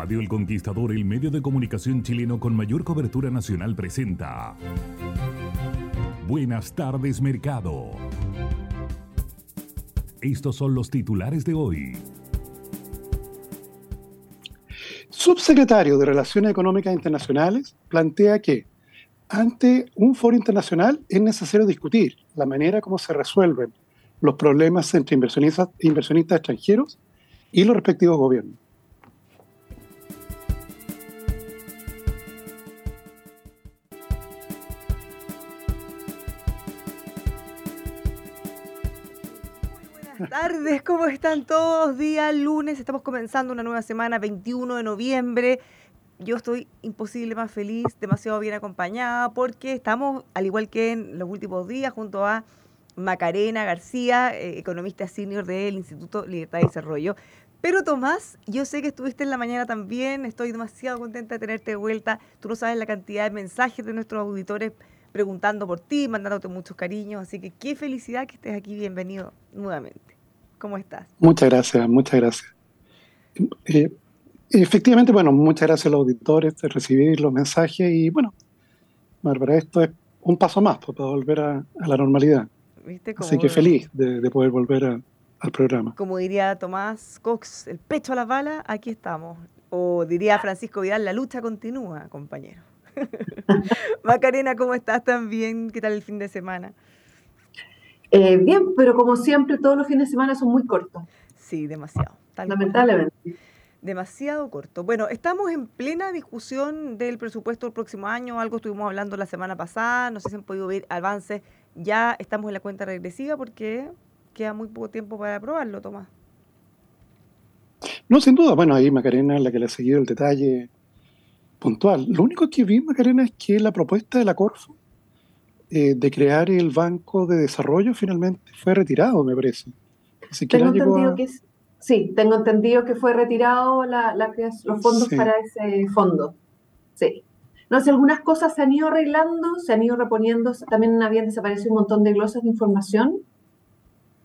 Radio El Conquistador, el medio de comunicación chileno con mayor cobertura nacional, presenta. Buenas tardes, mercado. Estos son los titulares de hoy. Subsecretario de Relaciones Económicas Internacionales plantea que ante un foro internacional es necesario discutir la manera como se resuelven los problemas entre inversionistas, inversionistas extranjeros y los respectivos gobiernos. Tardes, ¿cómo están todos? Día lunes, estamos comenzando una nueva semana, 21 de noviembre. Yo estoy imposible más feliz, demasiado bien acompañada, porque estamos, al igual que en los últimos días, junto a Macarena García, eh, economista senior del Instituto Libertad y Desarrollo. Pero Tomás, yo sé que estuviste en la mañana también, estoy demasiado contenta de tenerte de vuelta. Tú no sabes la cantidad de mensajes de nuestros auditores preguntando por ti, mandándote muchos cariños. Así que qué felicidad que estés aquí. Bienvenido nuevamente. ¿Cómo estás? Muchas gracias, muchas gracias. Eh, efectivamente, bueno, muchas gracias a los auditores de recibir los mensajes y bueno, Bárbara, esto es un paso más para volver a, la normalidad. Así que feliz de, poder volver al programa. Como diría Tomás Cox, el pecho a la bala, aquí estamos. O diría Francisco Vidal, la lucha continúa, compañero. Macarena, ¿cómo estás también? ¿Qué tal el fin de semana? Eh, bien, pero como siempre, todos los fines de semana son muy cortos. Sí, demasiado. Lamentablemente. Demasiado corto. Bueno, estamos en plena discusión del presupuesto del próximo año. Algo estuvimos hablando la semana pasada. No sé si han podido ver avances. Ya estamos en la cuenta regresiva porque queda muy poco tiempo para aprobarlo, Tomás. No, sin duda. Bueno, ahí Macarena es la que le ha seguido el detalle puntual. Lo único que vi, Macarena, es que la propuesta de la Corfo eh, de crear el Banco de Desarrollo finalmente fue retirado, me parece. tengo entendido que sí, tengo entendido que fue retirado la, los fondos para ese fondo. Sí. No sé, algunas cosas se han ido arreglando, se han ido reponiendo, también habían desaparecido un montón de glosas de información.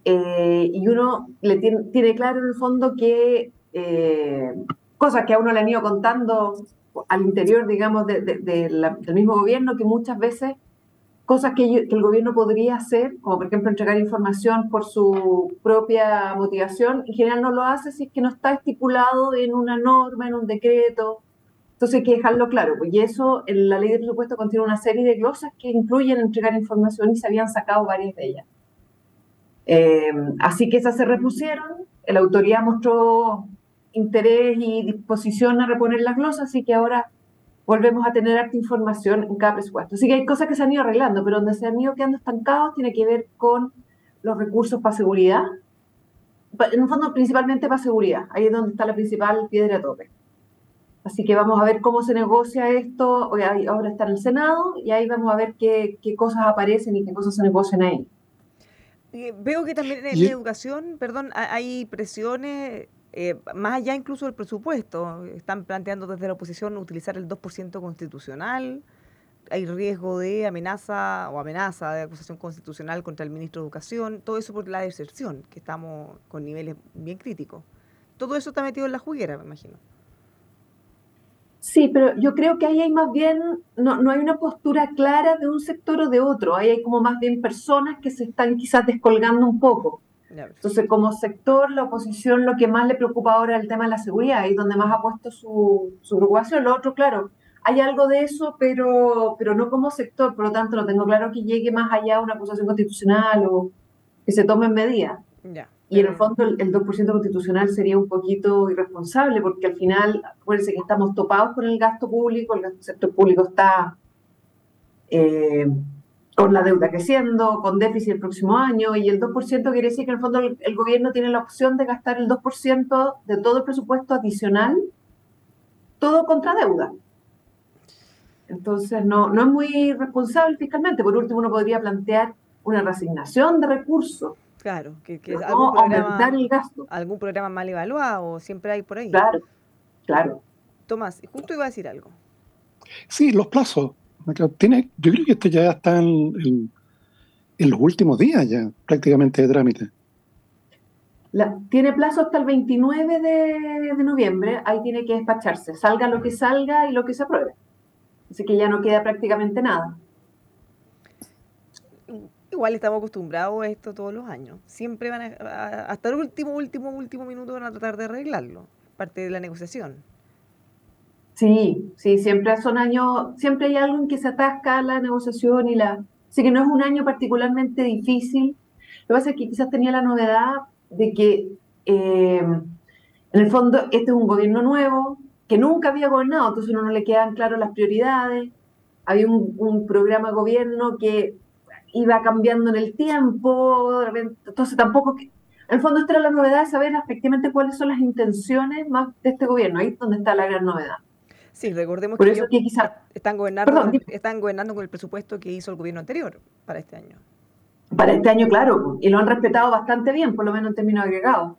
Eh, y uno le tiene, claro en el fondo que eh, cosas que a uno le han ido contando al interior, digamos, del mismo gobierno, que muchas veces cosas que, el gobierno podría hacer, como por ejemplo entregar información por su propia motivación, en general no lo hace si es que no está estipulado en una norma, en un decreto. Entonces hay que dejarlo claro. Pues, y eso, la ley de presupuesto contiene una serie de glosas que incluyen entregar información y se habían sacado varias de ellas. Eh, así que esas se repusieron. La autoridad mostró interés y disposición a reponer las glosas, así que ahora volvemos a tener harta información en cada presupuesto. Así que hay cosas que se han ido arreglando, pero donde se han ido quedando estancados tiene que ver con los recursos para seguridad. En un fondo, principalmente para seguridad. Ahí es donde está la principal piedra tope. Así que vamos a ver cómo se negocia esto. Ahora está en el Senado y ahí vamos a ver qué, qué cosas aparecen y qué cosas se negocian ahí. Eh, veo que también en educaón, perdón, hay presiones eh, más allá incluso del presupuesto. Están planteando desde la oposición utilizar el 2% constitucional. Hay riesgo de amenaza o amenaza de acusación constitucional contra el ministro de Educación. Todo eso por la deserción, que estamos con niveles bien críticos. Todo eso está metido en la juguera, me imagino. Sí, pero yo creo que ahí hay más bien, no, no hay una postura clara de un sector o de otro, ahí hay como más bien personas que se están quizás descolgando un poco. Entonces, como sector, la oposición lo que más le preocupa ahora es el tema de la seguridad, ahí donde más ha puesto su, su preocupación. Lo otro, claro, hay algo de eso, pero, pero no como sector, por lo tanto no tengo claro que llegue más allá una acusación constitucional o que se tomen medidas. Y en el fondo el, 2% constitucional sería un poquito irresponsable porque al final, acuérdense que estamos topados con el gasto público, el sector público está eh, con la deuda creciendo, con déficit el próximo año y el 2% quiere decir que en el fondo el, el gobierno tiene la opción de gastar el 2% de todo el presupuesto adicional, todo contra deuda. Entonces no, no es muy responsable fiscalmente. Por último, uno podría plantear una resignación de recursos Claro, que, que algún, programa, el gasto. algún programa mal evaluado, siempre hay por ahí. Claro, claro. Tomás, justo iba a decir algo. Sí, los plazos. Tiene, yo creo que esto ya está en, los últimos días ya, prácticamente de trámite. tiene plazo hasta el 29 de, de, noviembre, ahí tiene que despacharse, salga lo que salga y lo que se apruebe. Así que ya no queda prácticamente nada. Igual estamos acostumbrados a esto todos los años. Siempre van a, hasta el último, último, último minuto van a tratar de arreglarlo. Parte de la negociación. Sí, sí, siempre son años, siempre hay algo en que se atasca la negociación y la... Así que no es un año particularmente difícil. Lo que pasa es que quizás tenía la novedad de que eh, en el fondo este es un gobierno nuevo, que nunca había gobernado, entonces a uno no le quedan claras las prioridades. Había un, un programa de gobierno que iba cambiando en el tiempo, entonces tampoco, en el fondo esta era la novedad de saber efectivamente cuáles son las intenciones más de este gobierno, ahí es donde está la gran novedad. Sí, recordemos que, están, gobernando, están gobernando con el presupuesto que hizo el gobierno anterior para este año. Para este año, claro, y lo han respetado bastante bien, por lo menos en términos agregados.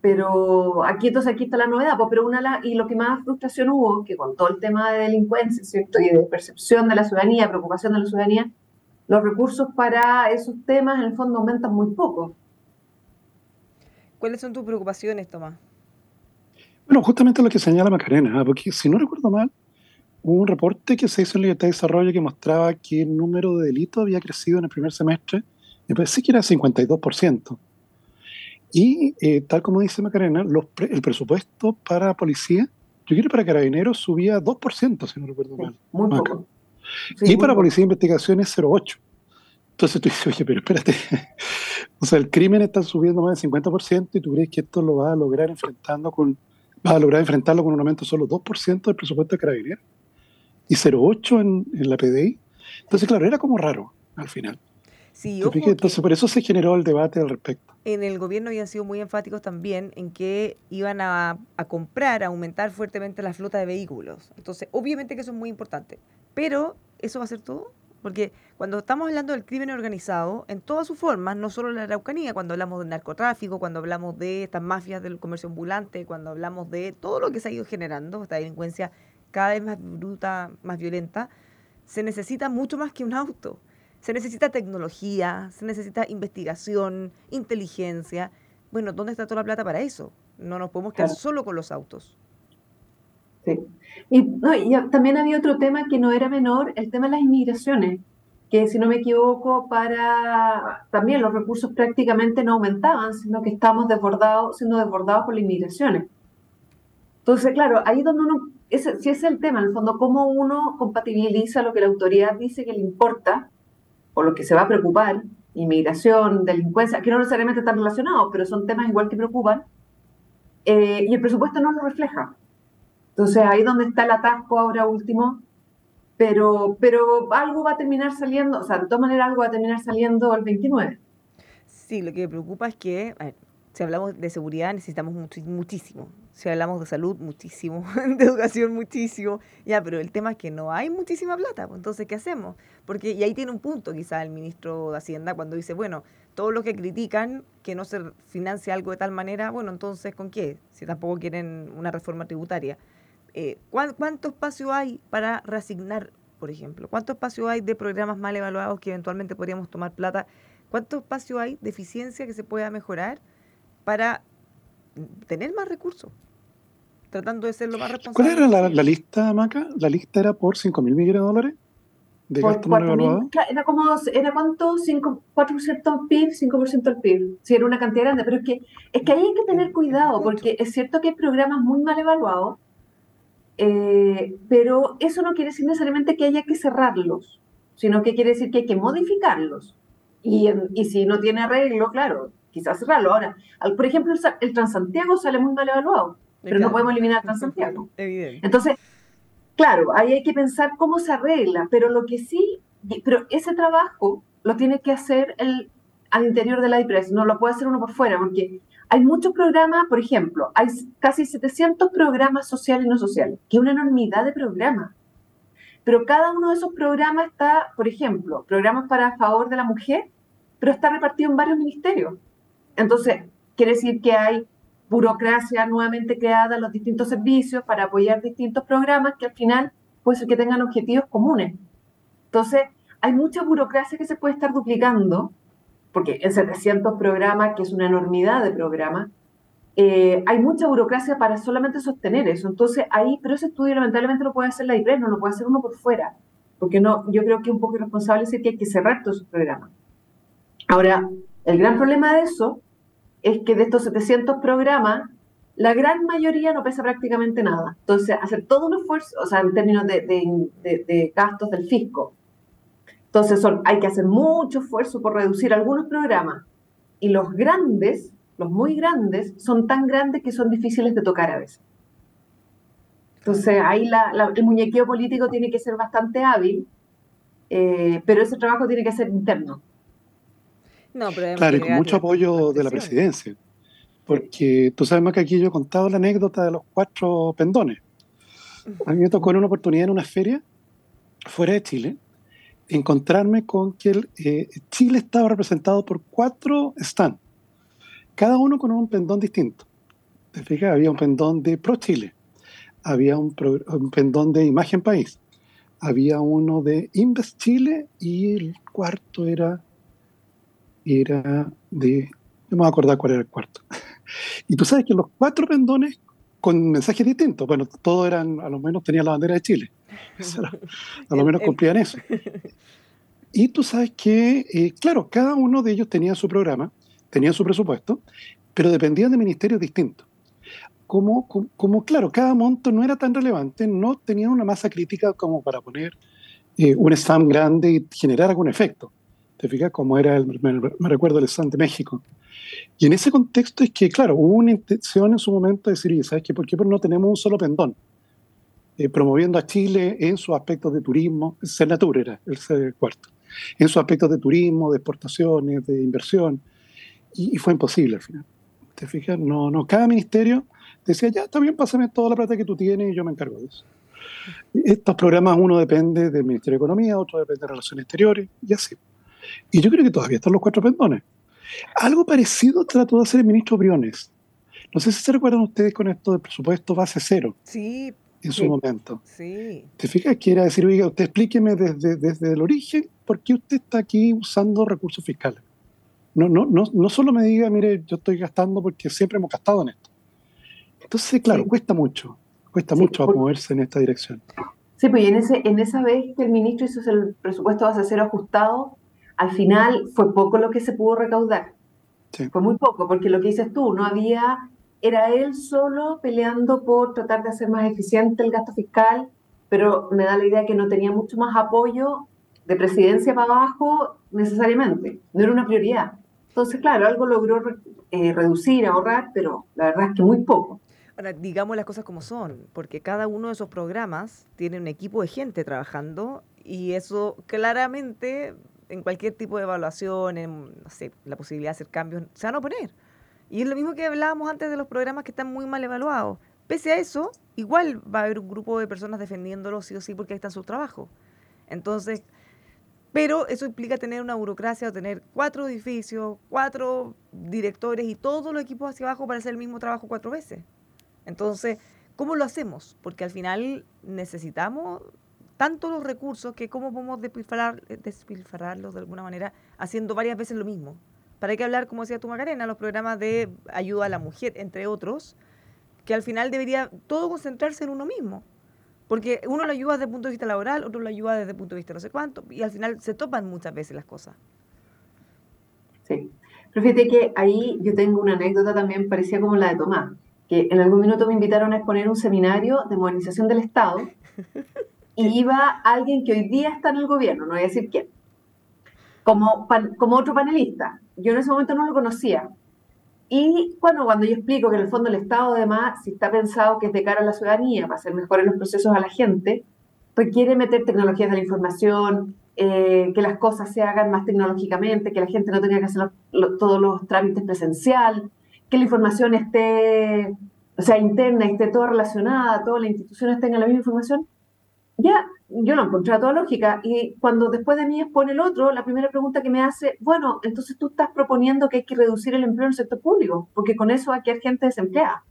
Pero aquí entonces aquí está la novedad, pues, pero una y lo que más frustración hubo, que con todo el tema de delincuencia, ¿cierto? Y de percepción de la ciudadanía, preocupación de la ciudadanía, los recursos para esos temas en el fondo aumentan muy poco. ¿Cuáles son tus preocupaciones, Tomás? Bueno, justamente lo que señala Macarena, ¿ah? porque si no recuerdo mal, hubo un reporte que se hizo en Libertad de Desarrollo que mostraba que el número de delitos había crecido en el primer semestre, me parece que era 52%. Y eh, tal como dice Macarena, el presupuesto para policía, yo creo que para carabineros subía 2%, si no recuerdo mal. Muy poco y para Policía de Investigación es 0,8. Entonces tú dices, oye, pero espérate. o sea, el crimen está subiendo más del 50% y tú crees que esto lo va a lograr enfrentando con, va a lograr enfrentarlo con un aumento solo 2% del presupuesto de Carabineros y 0,8 en, en la PDI. Entonces, claro, era como raro al final. Sí, Entonces, por eso se generó el debate al respecto. En el gobierno habían sido muy enfáticos también en que iban a, a comprar, a aumentar fuertemente la flota de vehículos. Entonces, obviamente que eso es muy importante. Pero, ¿eso va a ser todo? Porque cuando estamos hablando del crimen organizado, en todas sus formas, no solo la Araucanía, cuando hablamos del narcotráfico, cuando hablamos de estas mafias del comercio ambulante, cuando hablamos de todo lo que se ha ido generando, esta delincuencia cada vez más bruta, más violenta, se necesita mucho más que un auto. Se necesita tecnología, se necesita investigación, inteligencia. Bueno, ¿dónde está toda la plata para eso? No nos podemos quedar solo con los autos. Sí. Y, no, y también había otro tema que no era menor, el tema de las inmigraciones, que si no me equivoco, para también los recursos prácticamente no aumentaban, sino que estamos desbordados, siendo desbordados por las inmigraciones. Entonces, claro, ahí donde uno, ese, si es el tema, en el fondo, cómo uno compatibiliza lo que la autoridad dice que le importa, o lo que se va a preocupar, inmigración, delincuencia, que no necesariamente están relacionados, pero son temas igual que preocupan, eh, y el presupuesto no lo refleja. Entonces ahí donde está el atasco ahora último, pero, pero algo va a terminar saliendo, o sea, de todas maneras algo va a terminar saliendo el 29. Sí, lo que me preocupa es que, si hablamos de seguridad necesitamos muchísimo, si hablamos de salud muchísimo, de educación muchísimo, ya, pero el tema es que no hay muchísima plata, pues, entonces, ¿qué hacemos? Porque, y ahí tiene un punto quizá el ministro de Hacienda cuando dice, bueno, todos los que critican que no se financia algo de tal manera, bueno, entonces, ¿con qué? Si tampoco quieren una reforma tributaria. Eh, ¿cuánto espacio hay para reasignar, por ejemplo? ¿Cuánto espacio hay de programas mal evaluados que eventualmente podríamos tomar plata? ¿Cuánto espacio hay de eficiencia que se pueda mejorar para tener más recursos? tratando de ser lo más responsable. ¿Cuál era la, lista, Maca? La lista era por 5 mil millones de dólares de gasto no evaluado. Era como, ¿era cuánto? 5, 4% del PIB, 5% del PIB. Sí, era una cantidad grande, pero es que, es que ahí hay que tener cuidado, porque es cierto que hay programas muy mal evaluados, eh, pero eso no quiere decir necesariamente que haya que cerrarlos, sino que quiere decir que hay que modificarlos. Y, y si no tiene arreglo, claro, quizás cerrarlo. Ahora, por ejemplo, el, Transantiago sale muy mal evaluado, pero no podemos eliminar Transantiago. Entonces, claro, ahí hay que pensar cómo se arregla, pero lo que sí, pero ese trabajo lo tiene que hacer el, al interior de la IPRES, no lo puede hacer uno por fuera, porque hay muchos programas, por ejemplo, hay casi 700 programas sociales y no sociales, que es una enormidad de programas. Pero cada uno de esos programas está, por ejemplo, programas para favor de la mujer, pero está repartido en varios ministerios. Entonces, quiere decir que hay burocracia nuevamente creada en los distintos servicios para apoyar distintos programas que al final puede ser que tengan objetivos comunes. Entonces, hay mucha burocracia que se puede estar duplicando, porque en 700 programas, que es una enormidad de programas, eh, hay mucha burocracia para solamente sostener eso. Entonces, ahí, pero ese estudio lamentablemente lo puede hacer la IPRES, no lo puede hacer uno por fuera, porque no, yo creo que es un poco irresponsable decir que hay que cerrar todos esos programas. Ahora, el gran problema de eso es que de estos 700 programas, la gran mayoría no pesa prácticamente nada. Entonces, hacer todo un esfuerzo, o sea, en términos de, gastos del fisco. Entonces, son, hay que hacer mucho esfuerzo por reducir algunos programas. Y los grandes, los muy grandes, son tan grandes que son difíciles de tocar a veces. Entonces, ahí la, el muñequeo político tiene que ser bastante hábil, eh, pero ese trabajo tiene que ser interno claro, y con mucho apoyo de la presidencia. Porque tú sabes más que aquí yo he contado la anécdota de los cuatro pendones. A mí me tocó en una oportunidad en una feria fuera de Chile encontrarme con que eh, Chile estaba representado por cuatro stands, cada uno con un pendón distinto. ¿Te fijas? Había un pendón de Pro Chile, había un, un pendón de Imagen País, había uno de Invest Chile y el cuarto era era de, no me voy a acordar cuál era el cuarto. Y tú sabes que los cuatro pendones con mensajes distintos, bueno, todos eran, a lo menos tenían la bandera de Chile, a lo menos cumplían eso. Y tú sabes que, eh, claro, cada uno de ellos tenía su programa, tenía su presupuesto, pero dependían de ministerios distintos. Como, como, claro, cada monto no era tan relevante, no tenían una masa crítica como para poner eh, un stand grande y generar algún efecto. ¿Te fijas cómo era, el, me, recuerdo el stand de México? Y en ese contexto es que, claro, hubo una intención en su momento de decir, ¿sabes qué? ¿Por qué no tenemos un solo pendón? Eh, promoviendo a Chile en sus aspectos de turismo, Senatur era el cuarto, en sus aspectos de turismo, de exportaciones, de inversión, y, fue imposible al final. ¿Te fijas? No, no, cada ministerio decía, ya, está bien, pásame toda la plata que tú tienes y yo me encargo de eso. Estos programas, uno depende del Ministerio de Economía, otro depende de Relaciones Exteriores, y así. Y yo creo que todavía están los cuatro pendones. Algo parecido trató de hacer el ministro Briones. No sé si se recuerdan ustedes con esto del presupuesto base cero. Sí. En su momento. Sí. ¿Te fijas que era decir, oiga, usted explíqueme desde, desde el origen por qué usted está aquí usando recursos fiscales? No, no, no, no solo me diga, mire, yo estoy gastando porque siempre hemos gastado en esto. Entonces, claro, cuesta mucho, cuesta mucho moverse en esta dirección. Sí, pues en, ese, en esa vez que el ministro hizo el presupuesto base cero ajustado, al final fue poco lo que se pudo recaudar. Fue muy poco, porque lo que dices tú, no había, era él solo peleando por tratar de hacer más eficiente el gasto fiscal, pero me da la idea que no tenía mucho más apoyo de presidencia para abajo necesariamente, no era una prioridad. Entonces, claro, algo logró eh, reducir, ahorrar, pero la verdad es que muy poco. Ahora, digamos las cosas como son, porque cada uno de esos programas tiene un equipo de gente trabajando y eso claramente en cualquier tipo de evaluación, en, la posibilidad de hacer cambios, se van a oponer. Y es lo mismo que hablábamos antes de los programas que están muy mal evaluados. Pese a eso, igual va a haber un grupo de personas defendiéndolo sí o sí porque ahí está su trabajo. Entonces, pero eso implica tener una burocracia o tener cuatro edificios, cuatro directores y todos los equipos hacia abajo para hacer el mismo trabajo cuatro veces. Entonces, ¿cómo lo hacemos? Porque al final necesitamos tanto los recursos que cómo podemos despilfarrar, eh, despilfarrarlos de alguna manera haciendo varias veces lo mismo. Para que hablar, como decía tu Macarena, los programas de ayuda a la mujer, entre otros, que al final debería todo concentrarse en uno mismo. Porque uno lo ayuda desde el punto de vista laboral, otro lo ayuda desde el punto de vista no sé cuánto, y al final se topan muchas veces las cosas. Sí. Pero fíjate que ahí yo tengo una anécdota también parecía como la de Tomás, que en algún minuto me invitaron a exponer un seminario de modernización del Estado y iba alguien que hoy día está en el gobierno, no voy a decir quién, como, como otro panelista. Yo en ese momento no lo conocía. Y bueno, cuando yo explico que en el fondo el Estado además, si está pensado que es de cara a la ciudadanía, para hacer mejores los procesos a la gente, requiere meter tecnologías de la información, eh, que las cosas se hagan más tecnológicamente, que la gente no tenga que hacer todos los trámites presencial, que la información esté, o sea, interna, esté toda relacionada, todas las instituciones tengan la misma información, ya yo lo encontré a toda lógica. Y cuando después de mí expone el otro, la primera pregunta que me hace, bueno, entonces tú estás proponiendo que hay que reducir el empleo en el sector público, porque con eso hay que haber gente desempleada.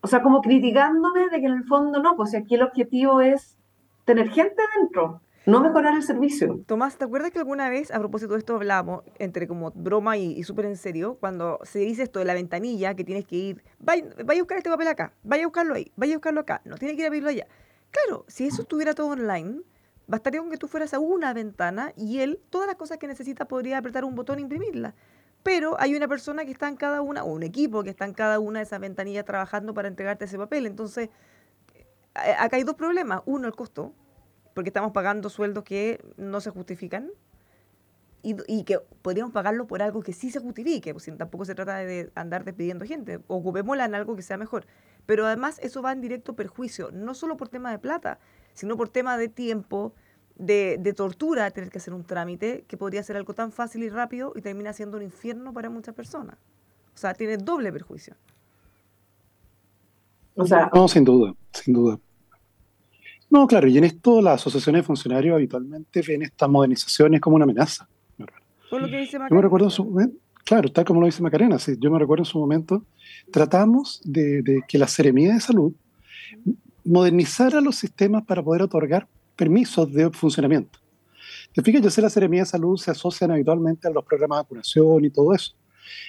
O sea, como criticándome de que en el fondo no, pues aquí el objetivo es tener gente dentro no mejorar el servicio. Tomás, ¿te acuerdas que alguna vez, a propósito de esto, hablábamos entre como broma y, súper en serio, cuando se dice esto de la ventanilla, que tienes que ir, vaya, vaya, a buscar este papel acá, vaya a buscarlo ahí, vaya a buscarlo acá, no tiene que ir a pedirlo allá. Claro, si eso estuviera todo online, bastaría con que tú fueras a una ventana y él, todas las cosas que necesita, podría apretar un botón e imprimirla. Pero hay una persona que está en cada una, o un equipo que está en cada una de esas ventanillas trabajando para entregarte ese papel. Entonces, eh, acá hay dos problemas. Uno, el costo, porque estamos pagando sueldos que no se justifican y, que podríamos pagarlo por algo que sí se justifique, pues tampoco se trata de andar despidiendo gente, ocupémosla en algo que sea mejor. Pero además eso va en directo perjuicio, no solo por tema de plata, sino por tema de tiempo, de, de, tortura, tener que hacer un trámite que podría ser algo tan fácil y rápido y termina siendo un infierno para muchas personas. O sea, tiene doble perjuicio. O sea, no, sin duda, sin duda. No, claro, y en esto las asociaciones de funcionarios habitualmente ven estas modernizaciones como una amenaza. Por lo que dice. Yo me recuerdo en su momento, claro, tal como lo dice Macarena, yo me recuerdo en su momento, tratamos de, que la Seremía de Salud modernizara los sistemas para poder otorgar permisos de funcionamiento. Te fijas, yo sé la Seremía de Salud se asocian habitualmente a los programas de vacunación y todo eso,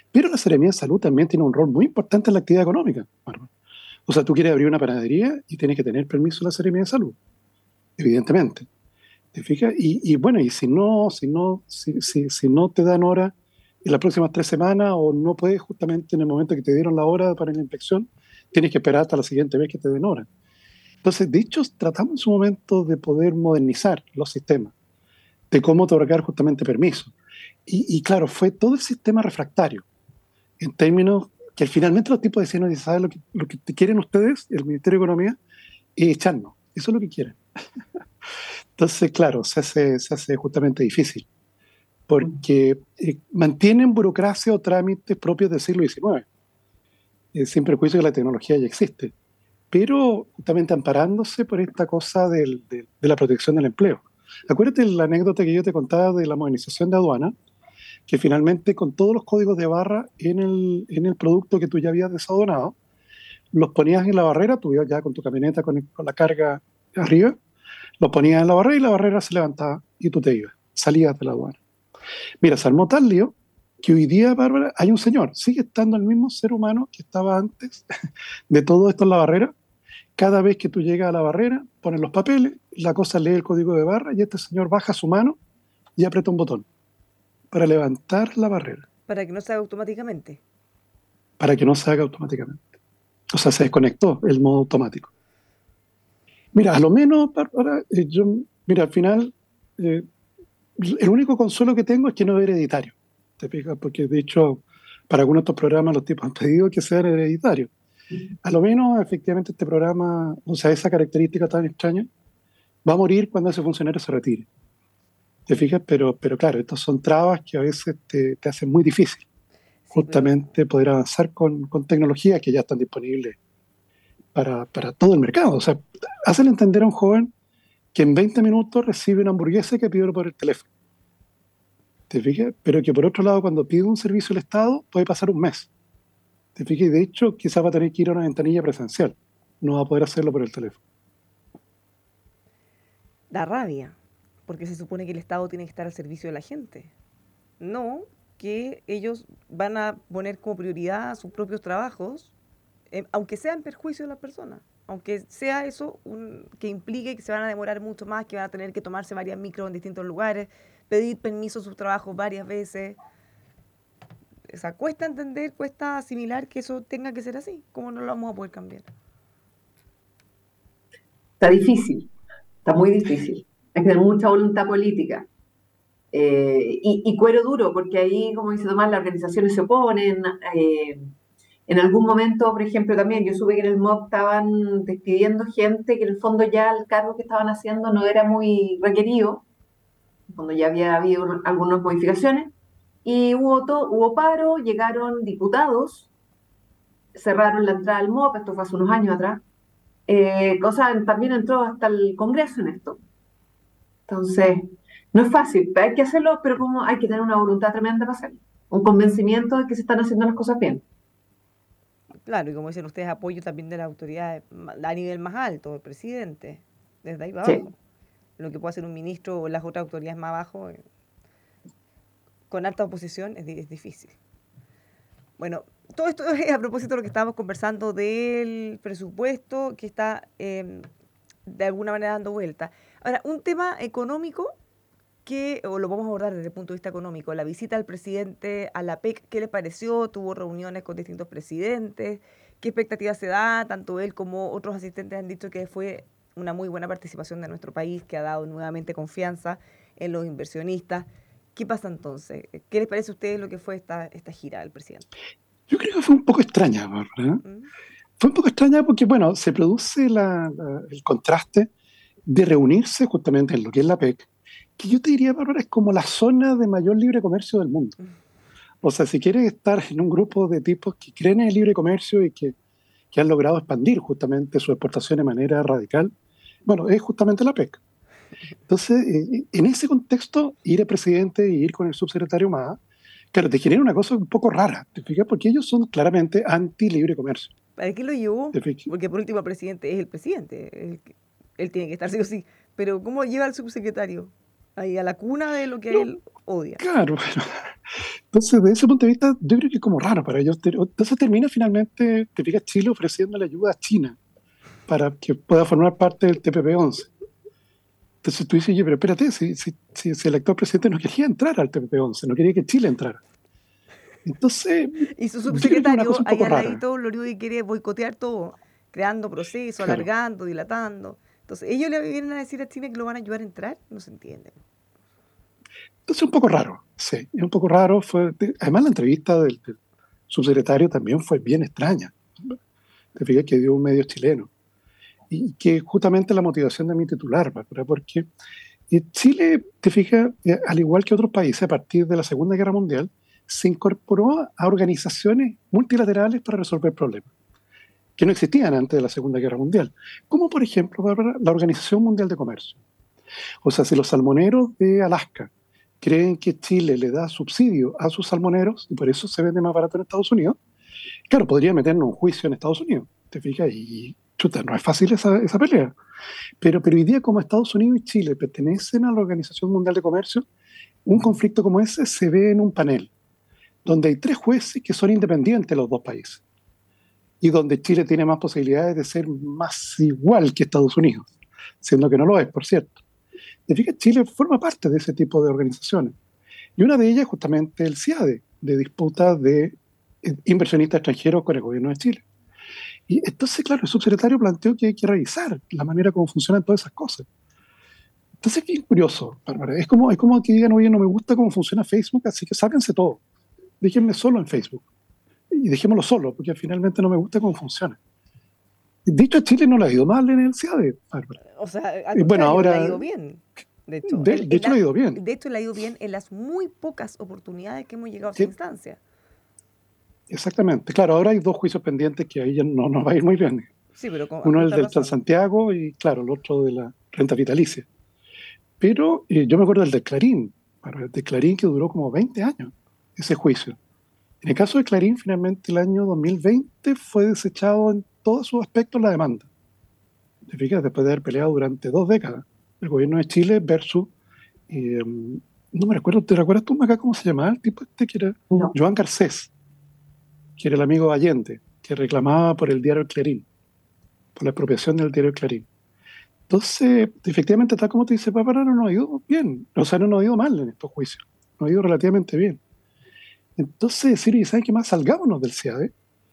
pero la Seremía de Salud también tiene un rol muy importante en la actividad económica. O sea, tú quieres abrir una panadería y tienes que tener permiso de la Seremia de Salud, evidentemente. ¿Te fijas? Y, bueno, y si no, si no, si, no te dan hora en las próximas tres semanas o no puedes justamente en el momento que te dieron la hora para la inspección, tienes que esperar hasta la siguiente vez que te den hora. Entonces, de hecho, tratamos en su momento de poder modernizar los sistemas, de cómo otorgar justamente permiso. Y, y claro, fue todo el sistema refractario, en términos que finalmente los tipos decían, ¿sabes lo que, lo que quieren ustedes, el Ministerio de Economía? Es echarnos. Eso es lo que quieren. Entonces, claro, se hace, se hace justamente difícil, porque eh, mantienen burocracia o trámites propios del siglo XIX, eh, sin perjuicio que la tecnología ya existe, pero justamente amparándose por esta cosa de, la protección del empleo. Acuérdate la anécdota que yo te contaba de la modernización de aduana, que finalmente con todos los códigos de barra en el, en el producto que tú ya habías desadonado, los ponías en la barrera, tú ibas ya con tu camioneta con, con, la carga arriba, los ponías en la barrera y la barrera se levantaba y tú te ibas, salías de la aduana. Mira, se armó tal lío que hoy día, Bárbara, hay un señor, sigue estando el mismo ser humano que estaba antes de todo esto en la barrera. Cada vez que tú llegas a la barrera, pones los papeles, la cosa lee el código de barra y este señor baja su mano y aprieta un botón para levantar la barrera. Para que no se haga automáticamente. Para que no se haga automáticamente. O sea, se desconectó el modo automático. Mira, a lo menos, Bárbara, eh, yo, mira, al final, eh, el único consuelo que tengo es que no es hereditario. ¿Te fijas? Porque de hecho, para algunos de estos programas los tipos han pedido que sea hereditario. A lo menos, efectivamente, este programa, o sea, esa característica tan extraña, va a morir cuando ese funcionario se retire. ¿Te fijas? Pero, pero claro, estas son trabas que a veces te, te hacen muy difícil justamente poder avanzar con, con, tecnologías que ya están disponibles para, para, todo el mercado. O sea, hacen entender a un joven que en 20 minutos recibe una hamburguesa que pidió por el teléfono. ¿Te fijas? Pero que por otro lado, cuando pide un servicio del Estado, puede pasar un mes. ¿Te fijas? Y de hecho, quizás va a tener que ir a una ventanilla presencial. No va a poder hacerlo por el teléfono. Da rabia porque se supone que el Estado tiene que estar al servicio de la gente. No, que ellos van a poner como prioridad sus propios trabajos eh, aunque sea en perjuicio de las personas, aunque sea eso que implique que se van a demorar mucho más, que van a tener que tomarse varias micros en distintos lugares, pedir permiso a sus trabajos varias veces. O sea, cuesta entender, cuesta asimilar que eso tenga que ser así. ¿Cómo no lo vamos a poder cambiar? Está difícil, está muy difícil. Hay que tener mucha voluntad política. Eh, y, cuero duro, porque ahí, como dice Tomás, las organizaciones se oponen. Eh, en algún momento, por ejemplo, también yo supe que en el MOB estaban despidiendo gente que en el fondo ya el cargo que estaban haciendo no era muy requerido, cuando ya había habido algunas modificaciones, y hubo, hubo paro, llegaron diputados, cerraron la entrada al MOB, esto fue hace unos años atrás, eh, también entró hasta el Congreso en esto. Entonces, no es fácil, hay que hacerlo, pero como hay que tener una voluntad tremenda para hacerlo, un convencimiento de que se están haciendo las cosas bien. Claro, y como dicen ustedes, apoyo también de la autoridad a nivel más alto, el presidente, desde ahí para abajo. Lo que puede hacer un ministro o las otras autoridades más abajo, eh, con alta oposición, es, difícil. Bueno, todo esto es a propósito de lo que estábamos conversando del presupuesto que está em, de alguna manera dando vuelta. Ahora, un tema económico que, o lo vamos a abordar desde el punto de vista económico, la visita del presidente a la PEC, ¿qué le pareció? ¿Tuvo reuniones con distintos presidentes? ¿Qué expectativas se da? Tanto él como otros asistentes han dicho que fue una muy buena participación de nuestro país, que ha dado nuevamente confianza en los inversionistas. ¿Qué pasa entonces? ¿Qué les parece a ustedes lo que fue esta, esta gira del presidente? Yo creo que fue un poco extraña, ¿verdad? Mm. Fue un poco extraña porque, bueno, se produce el contraste de reunirse justamente en lo que es la PEC, que yo te diría, Bárbara, es como la zona de mayor libre comercio del mundo. O sea, si quieres estar en un grupo de tipos que creen en el libre comercio y que, que han logrado expandir justamente su exportación de manera radical, bueno, es justamente la PEC. Entonces, eh, en ese contexto, ir al presidente y ir con el subsecretario más, claro, te genera una cosa un poco rara, ¿te fijas? Porque ellos son claramente anti-libre comercio. ¿Para qué lo llevó? Porque por último el presidente es el presidente, él, él tiene que estar sí o sí. Pero ¿cómo lleva al subsecretario? Ahí a la cuna de lo que él odia. Claro, bueno. Entonces, de ese punto de vista, yo creo que es como raro para ellos. Entonces termina finalmente, te fijas, Chile ofreciéndole ayuda a China para que pueda formar parte del TPP-11. Entonces tú dices, oye, pero espérate, si, si, si, el actual presidente no quería entrar al TPP-11, no quería que Chile entrara. Entonces. Y su subsecretario, ahí al ladito, y quiere boicotear todo, creando procesos, alargando, dilatando. Entonces, ellos le vienen a decir a Chile que lo van a ayudar a entrar, no se entiende. Entonces, un poco raro, sí, es un poco raro. Fue, además, la entrevista del, subsecretario también fue bien extraña. Te fijas que dio un medio chileno. Y que justamente la motivación de mi titular, porque eh, Chile, te fijas, eh, al igual que otros países, a partir de la Segunda Guerra Mundial, se incorporó a organizaciones multilaterales para resolver problemas que no existían antes de la Segunda Guerra Mundial, como por ejemplo la Organización Mundial de Comercio. O sea, si los salmoneros de Alaska creen que Chile le da subsidio a sus salmoneros y por eso se vende más barato en Estados Unidos, claro, podría meternos un juicio en Estados Unidos, ¿te fijas? Y chuta, no es fácil esa, pelea. Pero, pero hoy día, como Estados Unidos y Chile pertenecen a la Organización Mundial de Comercio, un conflicto como ese se ve en un panel, donde hay tres jueces que son independientes de los dos países y donde Chile tiene más posibilidades de ser más igual que Estados Unidos, siendo que no lo es, por cierto. que Chile forma parte de ese tipo de organizaciones. Y una de ellas es justamente el CIADE, de disputa de eh, inversionistas extranjeros con el gobierno de Chile. Y entonces, claro, el subsecretario planteó que hay que revisar la manera como funcionan todas esas cosas. Entonces, qué curioso, Es como, es como que digan, oye, no me gusta cómo funciona Facebook, así que sáquense todo. Déjenme solo en Facebook y dejémoslo solo, porque finalmente no me gusta cómo funciona. Dicho a Chile no le ha ido mal en el CIADE, O sea, bueno, ahora, le ha ido bien. De hecho, de, hecho le ha ido bien. De hecho, le ha ido bien en las muy pocas oportunidades que hemos llegado a esa instancia. Exactamente. Claro, ahora hay dos juicios pendientes que ahí ya no nos va a ir muy bien. Sí, pero Uno es el del Santiago y, claro, el otro de la renta vitalicia. Pero eh, yo me acuerdo del de Clarín, el de Clarín que duró como 20 años, ese juicio. En el caso de Clarín, finalmente el año 2020 fue desechado en todos sus aspectos la demanda. ¿Te fijas? Después de haber peleado durante dos décadas, el gobierno de Chile versus, eh, no me recuerdo, ¿te recuerdas tú acá cómo se llamaba el tipo este que era? Joan Garcés, que era el amigo de Allende, que reclamaba por el diario Clarín, por la expropiación del diario Clarín. Entonces, efectivamente, tal como te dice Papara, no nos ha ido bien, o sea, no nos ha ido mal en estos juicios, nos ha ido relativamente bien. Entonces, Siri, ¿sabes qué más? Salgámonos del CIADE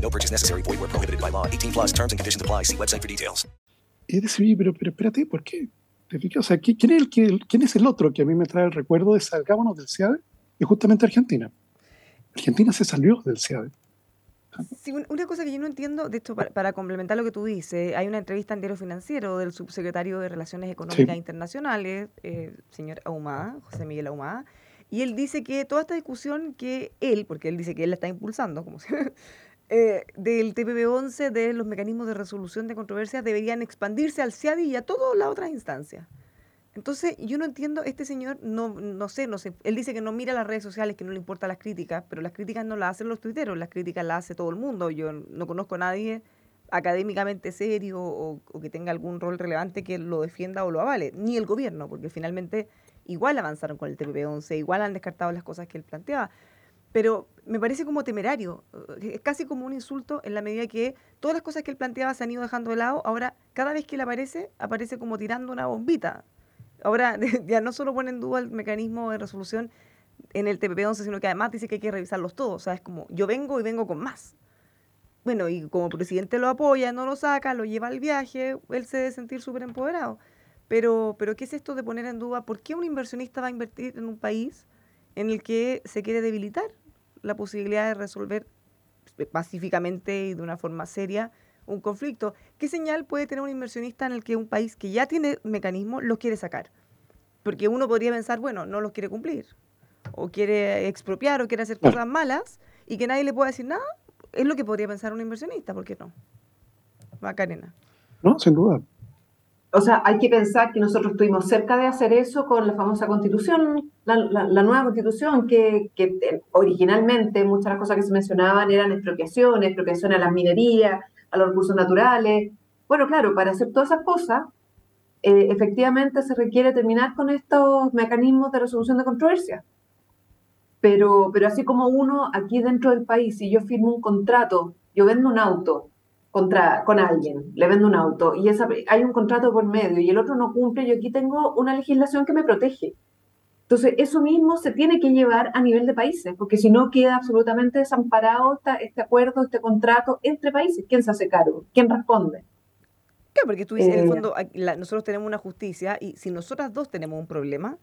No purchase necessary. Void where prohibited by law. 18 plus terms and conditions apply. See website for details. Y decir, pero, pero espérate, ¿por qué? O sea, ¿quién es, el, ¿quién es el otro que a mí me trae el recuerdo de salgámonos del CIADE? Es justamente Argentina. Argentina se salió del CIADE. Sí, una cosa que yo no entiendo, de esto para, complementar lo que tú dices, hay una entrevista en Diario Financiero del subsecretario de Relaciones Económicas Internacionales, eh, señor Ahumada, José Miguel Ahumada, y él dice que toda esta discusión que él, porque él dice que él la está impulsando, como si, eh, del TPP-11, de los mecanismos de resolución de controversias, deberían expandirse al CIADI y a todas las otras instancias. Entonces, yo no entiendo, este señor, no, no sé, no sé, él dice que no mira las redes sociales, que no le importan las críticas, pero las críticas no las hacen los tuiteros, las críticas las hace todo el mundo. Yo no conozco a nadie académicamente serio o, o que tenga algún rol relevante que lo defienda o lo avale, ni el gobierno, porque finalmente igual avanzaron con el TPP-11, igual han descartado las cosas que él planteaba pero me parece como temerario, eh, es casi como un insulto en la medida que todas las cosas que él planteaba se han ido dejando de lado, ahora cada vez que él aparece, aparece como tirando una bombita. Ahora ya no solo pone en duda el mecanismo de resolución en el TPP-11, sino que además dice que hay que revisarlos todos, o sea, es como yo vengo y vengo con más. Bueno, y como presidente lo apoya, no lo saca, lo lleva al viaje, él se debe sentir súper empoderado. Pero, pero, ¿qué es esto de poner en duda por qué un inversionista va a invertir en un país en el que se quiere debilitar? La posibilidad de resolver pacíficamente y de una forma seria un conflicto. ¿Qué señal puede tener un inversionista en el que un país que ya tiene mecanismos los quiere sacar? Porque uno podría pensar, bueno, no los quiere cumplir, o quiere expropiar, o quiere hacer cosas malas, y que nadie le pueda decir nada, es lo que podría pensar un inversionista, ¿por qué no? Macarena. No, sin duda o sea, hay que pensar que nosotros estuvimos cerca de hacer eso con la famosa constitución, la, nueva constitución, que, que, originalmente muchas de las cosas que se mencionaban eran expropiaciones, expropiaciones a las minerías, a los recursos naturales. Bueno, claro, para hacer todas esas cosas, eh, efectivamente se requiere terminar con estos mecanismos de resolución de controversia. Pero, pero así como uno aquí dentro del país, si yo firmo un contrato, yo vendo un auto, contra, con alguien, le vendo un auto y esa, hay un contrato por medio y el otro no cumple, yo aquí tengo una legislación que me protege. Entonces, eso mismo se tiene que llevar a nivel de países, porque si no queda absolutamente desamparado este acuerdo, este contrato entre países. ¿Quién se hace cargo? ¿Quién responde? Claro, porque tú dices, en el eh, fondo, nosotros tenemos una justicia y si nosotras dos tenemos un problema,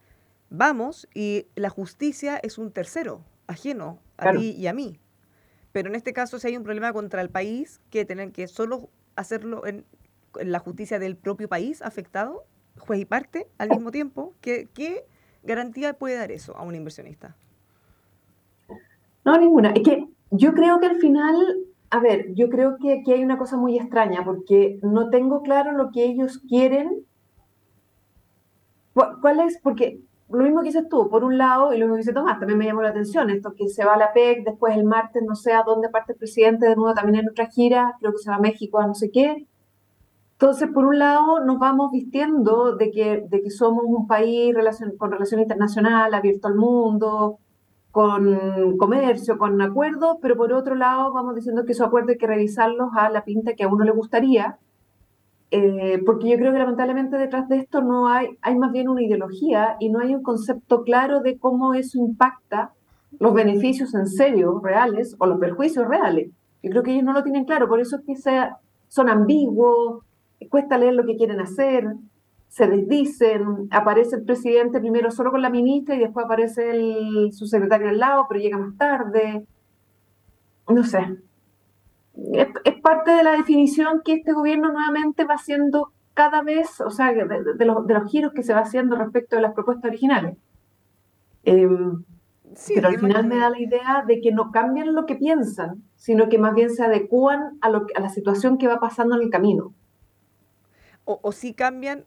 vamos y la justicia es un tercero, ajeno a ti y a mí. Pero en este caso, si hay un problema contra el país, que tienen que solo hacerlo en, la justicia del propio país afectado, juez y parte, al mismo tiempo, ¿qué, ¿qué garantía puede dar eso a un inversionista? No, ninguna. Es que yo creo que al final, a ver, yo creo que aquí hay una cosa muy extraña, porque no tengo claro lo que ellos quieren. ¿Cuál es? Porque lo mismo que dices tú, por un lado, y lo mismo que dice Tomás, también me llamó la atención esto que se va a la PEC, después el martes no sé a dónde parte el presidente, de nuevo también en otra gira, creo que se va a México, a no sé qué. Entonces, por un lado, nos vamos vistiendo de que, de que somos un país con relación internacional, abierto al mundo, con comercio, con acuerdos, pero por otro lado, vamos diciendo que esos acuerdos hay que revisarlos a la pinta que a uno le gustaría eh, porque yo creo que lamentablemente detrás de esto no hay, hay más bien una ideología y no hay un concepto claro de cómo eso impacta los beneficios en serio, reales, o los perjuicios reales. Yo creo que ellos no lo tienen claro, por eso es que son ambiguos, cuesta leer lo que quieren hacer, se desdicen, aparece el presidente primero solo con la ministra y después aparece el, su secretario al lado, pero llega más tarde. No sé. Es, parte de la definición que este gobierno nuevamente va haciendo cada vez, o sea, de, los, de los, giros que se va haciendo respecto de las propuestas originales. Em, pero al final me da la idea de que no cambian lo que piensan, sino que más bien se adecúan a, lo, a la situación que va pasando en el camino. O, o sí cambian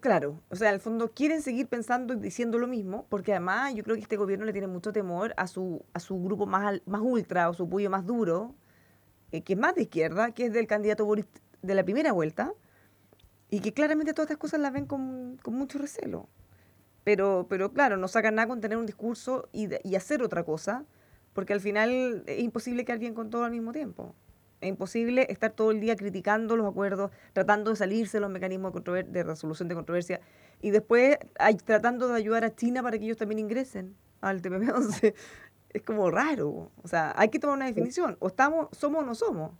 claro, o sea, al fondo quieren seguir pensando y diciendo lo mismo, porque además yo creo que este gobierno le tiene mucho temor a su, a su grupo más, más ultra o su apoyo más duro, eh, que es más de izquierda, que es del candidato de la primera vuelta, y que claramente todas estas cosas las ven con, con mucho recelo. Pero, pero claro, no sacan nada con tener un discurso y, y hacer otra cosa, porque al final es imposible quedar bien con todo al mismo tiempo. Es imposible estar todo el día criticando los acuerdos, tratando de salirse de los mecanismos de, de resolución de controversia y después tratando de ayudar a China para que ellos también ingresen al TPP-11. Es como raro. O sea, hay que tomar una definición. O estamos, somos o no somos.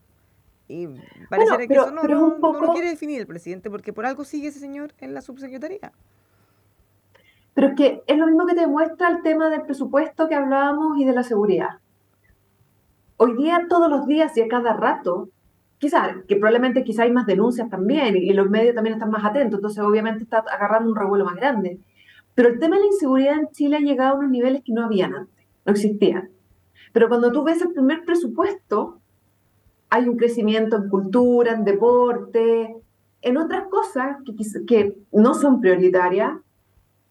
Y parece que eso no, no, lo quiere definir el presidente porque por algo sigue ese señor en la subsecretaría. Pero es que es lo mismo que te demuestra el tema del presupuesto que hablábamos y de la seguridad hoy día todos los días y a cada rato, quizás, que probablemente quizá hay más denuncias también y los medios también están más atentos, entonces obviamente está agarrando un revuelo más grande. Pero el tema de la inseguridad en Chile ha llegado a unos niveles que no habían antes, no existían. Pero cuando tú ves el primer presupuesto, hay un crecimiento en cultura, en deporte, en otras cosas que, no son prioritarias,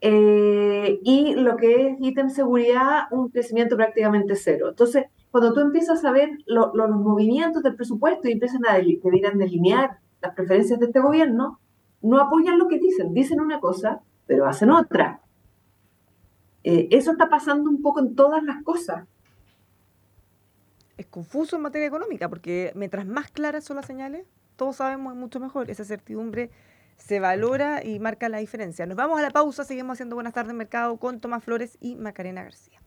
eh, y lo que es ítem seguridad, un crecimiento prácticamente cero. Entonces, cuando tú empiezas a ver los movimientos del presupuesto y empiezan a delinear las preferencias de este gobierno, no apoyan lo que dicen, dicen una cosa, pero hacen otra. Eh, eso está pasando un poco en todas las cosas. Es confuso en materia económica, porque mientras más claras son las señales, todos sabemos mucho mejor. Esa certidumbre se valora y marca la diferencia. Nos vamos a la pausa, seguimos haciendo Buenas tardes Mercado con Tomás Flores y Macarena García.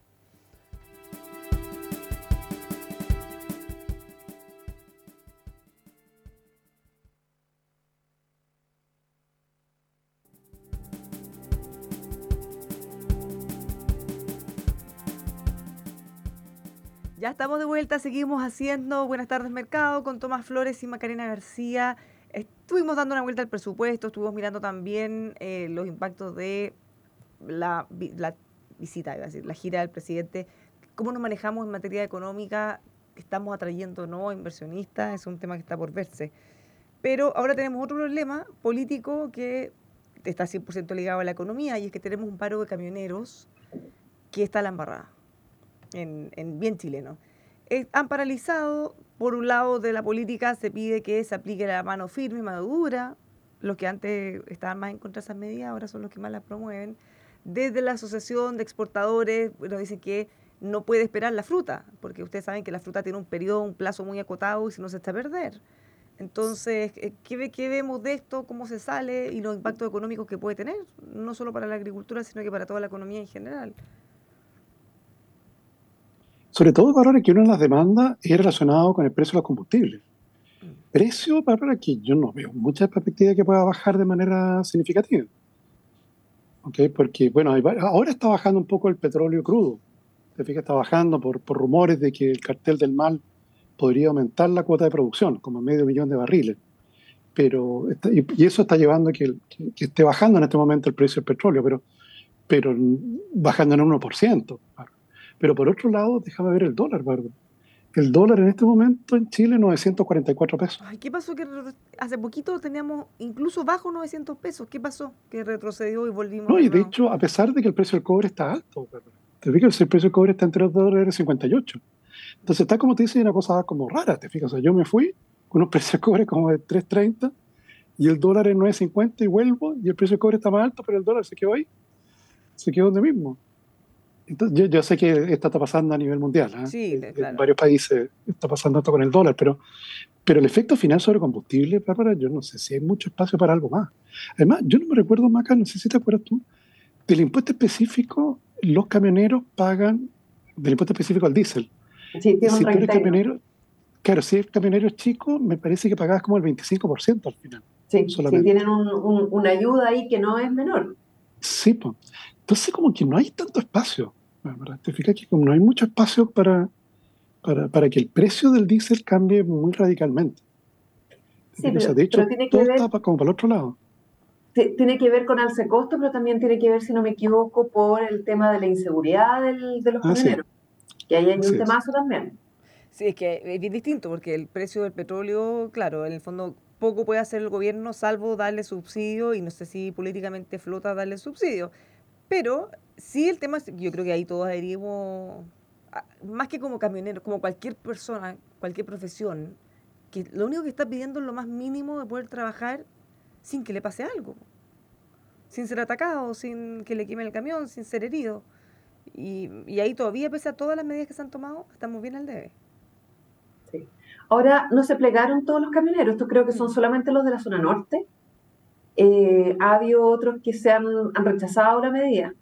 Estamos de vuelta, seguimos haciendo Buenas tardes Mercado con Tomás Flores y Macarena García. Estuvimos dando una vuelta al presupuesto, estuvimos mirando también eh, los impactos de la, visita, iba a decir, la gira del presidente, cómo nos manejamos en materia económica, estamos atrayendo no inversionistas, es un tema que está por verse. Pero ahora tenemos otro problema político que está 100% ligado a la economía y es que tenemos un paro de camioneros que está a la embarrada en, bien chileno. Eh, han paralizado, por un lado de la política se pide que se aplique la mano firme, mano dura, los que antes estaban más en contra de esas medidas, ahora son los que más las promueven. Desde la Asociación de Exportadores nos dicen que no puede esperar la fruta, porque ustedes saben que la fruta tiene un periodo, un plazo muy acotado y si no se está a perder. Entonces, eh, ¿qué, ¿qué, vemos de esto? ¿Cómo se sale? Y los impactos económicos que puede tener, no solo para la agricultura, sino que para toda la economía en general. Sobre todo, para que una de las demandas es relacionado con el precio de los combustibles. Precio, para que yo no veo mucha perspectiva que pueda bajar de manera significativa. ¿Okay? Porque, bueno, ahora está bajando un poco el petróleo crudo. Te fijas, está bajando por, por rumores de que el cartel del mal podría aumentar la cuota de producción, como medio millón de barriles. Pero, y, eso está llevando a que, que, esté bajando en este momento el precio del petróleo, pero, pero bajando en un 1%. Pero por otro lado, déjame ver el dólar, Bárbara. El dólar en este momento en Chile 944 pesos. Ay, ¿qué pasó? Que hace poquito teníamos incluso bajo 900 pesos. ¿Qué pasó? Que retrocedió y volvimos. No, y de hecho, a pesar de que el precio del cobre está alto, te fijas, el precio del cobre está entre 2 dólares 58. Entonces está como te dice una cosa como rara, te fijas. O sea, yo me fui con un precio de cobre como de 3.30 y el dólar es 9.50 y vuelvo y el precio del cobre está más alto, pero el dólar se quedó ahí. Se quedó donde mismo. Entonces, yo, sé que esto está pasando a nivel mundial. ¿eh? Sí, En varios países está pasando esto con el dólar, pero, pero el efecto final sobre combustible, Bárbara, yo no sé si hay mucho espacio para algo más. Además, yo no me recuerdo, Maca, no sé si te acuerdas tú, del impuesto específico, los camioneros pagan, del impuesto específico al diésel. Sí, tiene si camionero, claro, si el camionero es chico, me parece que pagabas como el 25% al final. Sí, sí tienen una ayuda ahí que no es menor. Sí, pues. Entonces como que no hay tanto espacio. Te fijas que como no hay mucho espacio para, para, para que el precio del diésel cambie muy radicalmente. Sí, pero, de hecho, tiene que todo ver, está como para el otro lado. Tiene que ver con alce costo, pero también tiene que ver, si no me equivoco, por el tema de la inseguridad del, de los ah, camioneros. Que ahí hay un temazo también. Sí, es que es bien distinto, porque el precio del petróleo, claro, en el fondo poco puede hacer el gobierno salvo darle subsidio y no sé si políticamente flota darle subsidio. Pero sí el tema, yo creo que ahí todos diríamos, más que como camioneros, como cualquier persona, cualquier profesión, que lo único que está pidiendo es lo más mínimo de poder trabajar sin que le pase algo, sin ser atacado, sin que le queme el camión, sin ser herido. Y, y ahí todavía, pese a todas las medidas que se han tomado, estamos bien al debe. Sí. Ahora, no se plegaron todos los camioneros, esto creo que son solamente los de la zona norte. Eh, ha habido otros que se han, rechazado la medida.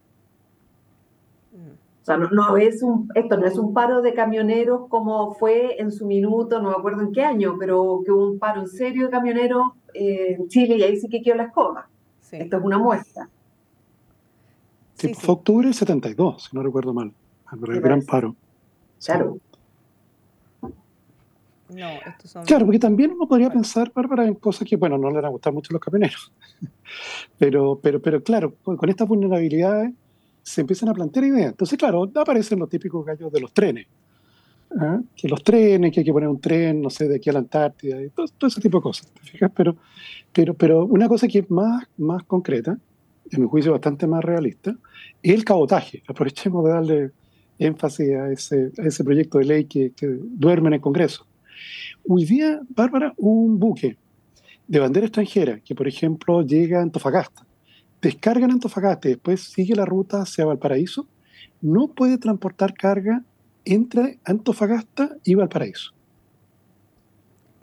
O sea, no, es un, esto no es un paro de camioneros como fue en su minuto, no me acuerdo en qué año, pero que hubo un paro en serio de camioneros en Chile y ahí sí que quedó la escoba. Esto es una muestra. Sí, fue octubre del 72, si no recuerdo mal, el gran paro. Claro. No, estos son... Claro, porque también uno podría pensar, Bárbara, en cosas que, bueno, no le van a gustar mucho a los camioneros. pero, pero, pero claro, con estas vulnerabilidades se empiezan a plantear ideas. Entonces, claro, aparecen los típicos gallos de los trenes. ¿ah? Que los trenes, que hay que poner un tren, no sé, de aquí a la Antártida, y todo, ese tipo de cosas. ¿Te fijas? Pero, pero, pero una cosa que es más, más concreta, en mi juicio bastante más realista, es el cabotaje. Aprovechemos de darle énfasis a ese, a ese proyecto de ley que, que duerme en el Congreso. Hoy día, Bárbara, un buque de bandera extranjera que, por ejemplo, llega a Antofagasta, descarga en Antofagasta y después sigue la ruta hacia Valparaíso, no puede transportar carga entre Antofagasta y Valparaíso.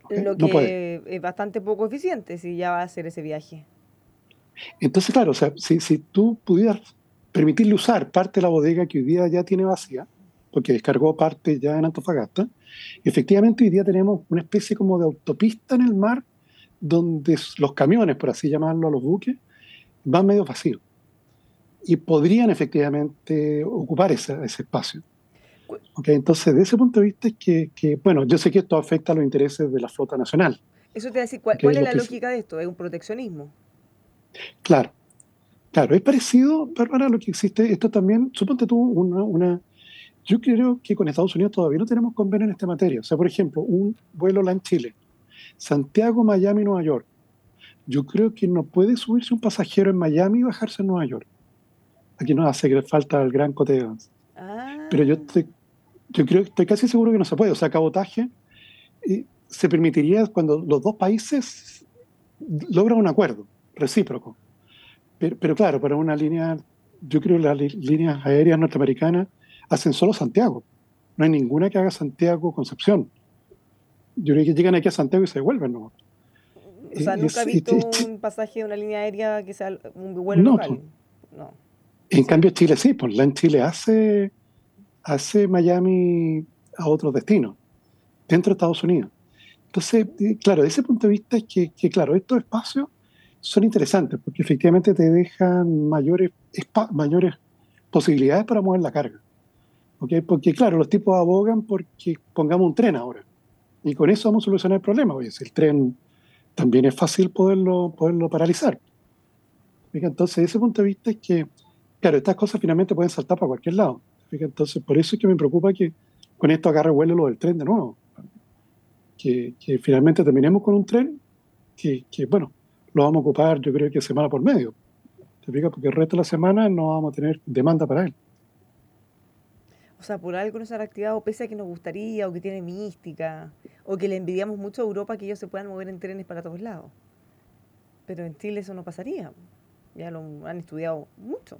Lo que es bastante poco eficiente si ya va a hacer ese viaje. Entonces, claro, o sea, si, si tú pudieras permitirle usar parte de la bodega que hoy día ya tiene vacía, porque descargó parte ya en Antofagasta, Efectivamente, hoy día tenemos una especie como de autopista en el mar donde los camiones, por así llamarlo, los buques, van medio vacíos. Y podrían efectivamente ocupar ese, espacio. Okay, entonces, de ese punto de vista es que, bueno, yo sé que esto afecta a los intereses de la flota nacional. Eso te va a decir, ¿cuál, es, la lógica de esto? ¿Es un proteccionismo? Claro, claro, es parecido, Bárbara, a lo que existe. Esto también, suponte tú, una yo creo que con Estados Unidos todavía no tenemos convenio en esta materia. O sea, por ejemplo, un vuelo en Chile, Santiago, Miami, Nueva York. Yo creo que no puede subirse un pasajero en Miami y bajarse en Nueva York. Aquí nos hace falta el gran cote ah. Pero yo, estoy, yo creo, estoy casi seguro que no se puede. O sea, cabotaje y se permitiría cuando los dos países logran un acuerdo recíproco. Pero, pero claro, para una línea, yo creo que las líneas aéreas norteamericanas hacen solo Santiago. No hay ninguna que haga Santiago-Concepción. Yo creo que llegan aquí a Santiago y se devuelven, ¿no? O sea, nunca he visto un pasaje de una línea aérea que sea un vuelo local. No. En cambio, Chile sí, pues la en Chile hace, hace Miami a otros destinos, dentro de Estados Unidos. Entonces, claro, desde ese punto de vista es que, que, claro, estos espacios son interesantes porque efectivamente te dejan mayores, mayores posibilidades para mover la carga. Porque claro, los tipos abogan porque pongamos un tren ahora. Y con eso vamos a solucionar el problema. Oye, si el tren también es fácil poderlo, poderlo paralizar. Entonces, desde ese punto de vista es que, claro, estas cosas finalmente pueden saltar para cualquier lado. Entonces, por eso es que me preocupa que con esto agarre vuelo lo del tren de nuevo. Que, que finalmente terminemos con un tren que, que, bueno, lo vamos a ocupar yo creo que semana por medio. ¿Te fijas? Porque el resto de la semana no vamos a tener demanda para él. O sea, por algo no se ha reactivado, pese a que nos gustaría, o que tiene mística, o que le envidiamos mucho a Europa que ellos se puedan mover en trenes para todos lados. Pero en Chile eso no pasaría. Ya lo han estudiado mucho.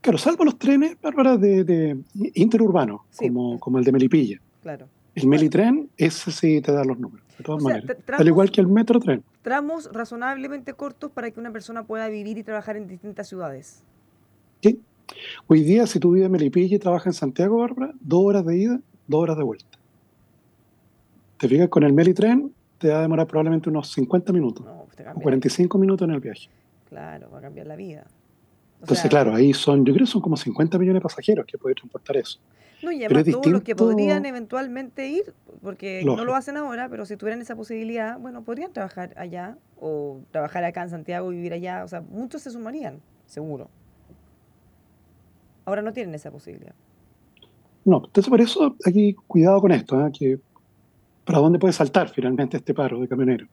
Claro, salvo los trenes, Bárbara, de, de interurbanos, como, como el de Melipilla. Claro. El Melitren, ese sí te da los números, de todas maneras. Al igual que el Metrotren. Tramos razonablemente cortos para que una persona pueda vivir y trabajar en distintas ciudades. Sí, Hoy día, si tú vives en Melipilla y trabajas en Santiago, Bárbara, dos horas de ida, dos horas de vuelta. Te fijas con el Melitren, te va a demorar probablemente unos 50 minutos o 45 minutos en el viaje. Claro, va a cambiar la vida. Entonces, claro, ahí son, yo creo que son como 50 millones de pasajeros que pueden transportar eso. No, y además todos los que podrían eventualmente ir, porque no lo hacen ahora, pero si tuvieran esa posibilidad, bueno, podrían trabajar allá o trabajar acá en Santiago y vivir allá. O sea, muchos se sumarían, seguro. Ahora no tienen esa posibilidad. No, entonces por eso aquí cuidado con esto, ¿eh? que para dónde puede saltar finalmente este paro de camioneros.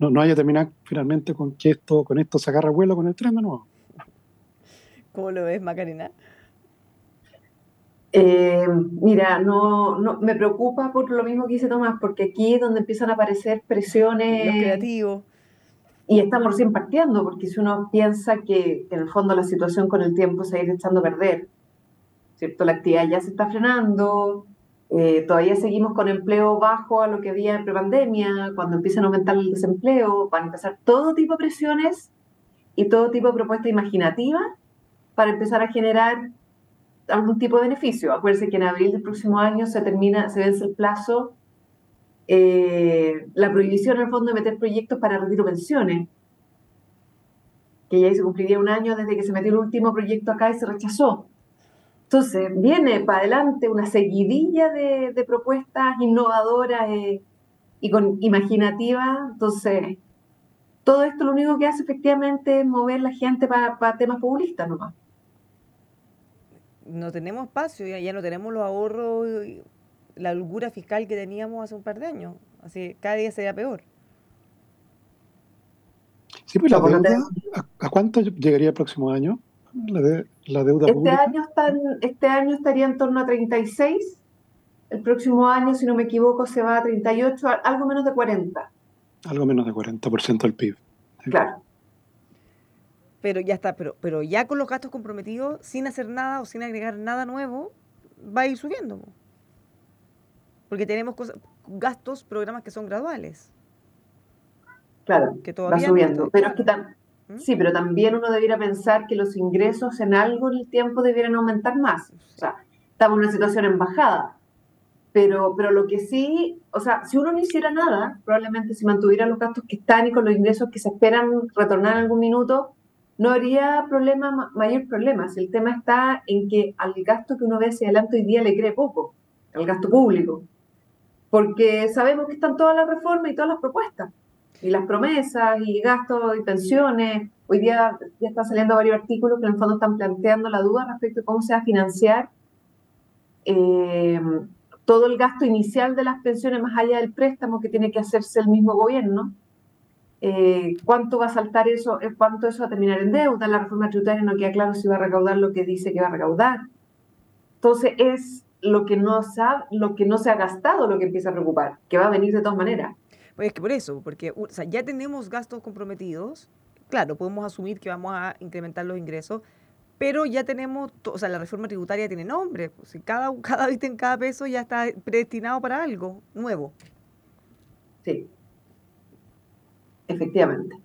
No, no haya terminado finalmente con que esto, con esto se agarra vuelo con el tren de nuevo. ¿Cómo lo ves, Macarena? Eh, mira, no, no, me preocupa por lo mismo que dice Tomás, porque aquí es donde empiezan a aparecer presiones. creativos. Y estamos recién partiendo, porque si uno piensa que, en el fondo la situación con el tiempo se va a ir echando a perder, ¿cierto? La actividad ya se está frenando, eh, todavía seguimos con empleo bajo a lo que había en prepandemia, cuando empiezan a aumentar el desempleo, van a empezar todo tipo de presiones y todo tipo de propuestas imaginativas para empezar a generar algún tipo de beneficio. Acuérdense que en abril del próximo año se termina, se vence el plazo, eh, la prohibición en el fondo de meter proyectos para retiro pensiones, que ya se cumpliría un año desde que se metió el último proyecto acá y se rechazó. Entonces, viene para adelante una seguidilla de, propuestas innovadoras eh, y con imaginativas. Entonces, todo esto lo único que hace efectivamente es mover la gente para, temas populistas nomás no tenemos espacio, ya, ya no tenemos los ahorros, la holgura fiscal que teníamos hace un par de años. Así cada día sería peor. Sí, pues la deuda, ¿a, cuánto llegaría el próximo año? La, de, la deuda este Año este año estaría en torno a 36. El próximo año, si no me equivoco, se va a 38, algo menos de 40. Algo menos de 40% del PIB. Claro pero ya está, pero, pero ya con los gastos comprometidos, sin hacer nada o sin agregar nada nuevo, va a ir subiendo. Porque tenemos cosas, gastos, programas que son graduales. Claro, que todavía va subiendo. pero ¿Mm? Sí, pero también uno debiera pensar que los ingresos en algo en el tiempo debieran aumentar más. O sea, estamos en una situación en bajada. Pero, pero lo que sí, o sea, si uno no hiciera nada, probablemente si mantuviera los gastos que están y con los ingresos que se esperan retornar en algún minuto, no habría problema, mayor problema. Si el tema está en que al gasto que uno ve hacia adelante hoy día le cree poco, al gasto público. Porque sabemos que están todas las reformas y todas las propuestas, y las promesas, y gastos y pensiones. Hoy día ya están saliendo varios artículos que en el fondo están planteando la duda respecto a cómo se va a financiar eh, todo el gasto inicial de las pensiones más allá del préstamo que tiene que hacerse el mismo gobierno eh, cuánto va a saltar eso, eh, cuánto eso va a terminar en deuda, la reforma tributaria no queda claro si va a recaudar lo que dice que va a recaudar. Entonces es lo que no ha, lo que no se ha gastado lo que empieza a preocupar, que va a venir de todas maneras. Pues es que por eso, porque ya tenemos gastos comprometidos, claro, podemos asumir que vamos a incrementar los ingresos, pero ya tenemos, o sea, la reforma tributaria tiene nombre, pues, cada, cada en cada peso ya está predestinado para algo nuevo. Sí. Efectivamente.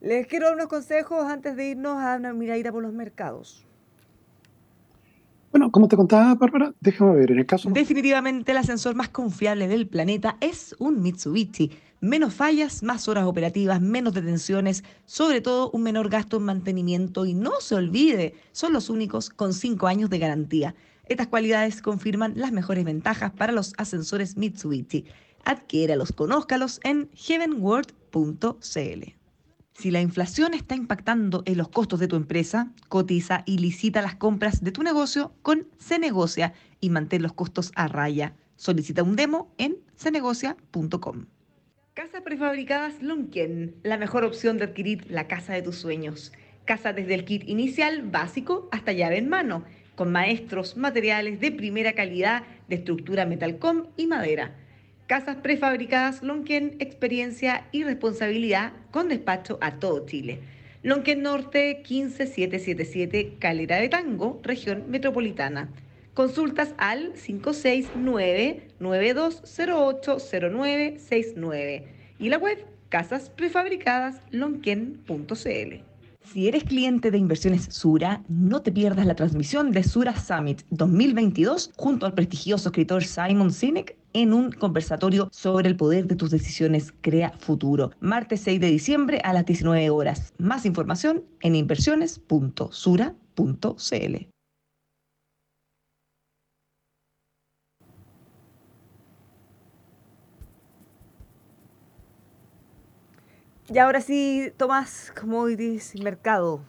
Les quiero dar unos consejos antes de irnos a una miradita por los mercados. Bueno, como te contaba, Bárbara, déjame ver, en el caso... Definitivamente el ascensor más confiable del planeta es un Mitsubishi. Menos fallas, más horas operativas, menos detenciones, sobre todo un menor gasto en mantenimiento y no se olvide, son los únicos con 5 años de garantía. Estas cualidades confirman las mejores ventajas para los ascensores Mitsubishi. Adquiéralos, conózcalos en heavenworld.cl. Si la inflación está impactando en los costos de tu empresa, cotiza y licita las compras de tu negocio con Cenegocia y mantén los costos a raya. Solicita un demo en cenegocia.com. Casas prefabricadas Lunken, la mejor opción de adquirir la casa de tus sueños. Casa desde el kit inicial básico hasta llave en mano, con maestros, materiales de primera calidad de estructura metalcom y madera Casas prefabricadas Lonquén, experiencia y responsabilidad con despacho a todo Chile. Lonquén Norte 15777, Calera de Tango, región metropolitana. Consultas al 569-9208-0969 y la web casasprefabricadas.lonquén.cl. Si eres cliente de Inversiones Sura, no te pierdas la transmisión de Sura Summit 2022 junto al prestigioso escritor Simon Sinek en un conversatorio sobre el poder de tus decisiones Crea Futuro. Martes 6 de diciembre a las 19 horas. Más información en inversiones.sura.cl. Y ahora sí, Tomás, commodities, mercado.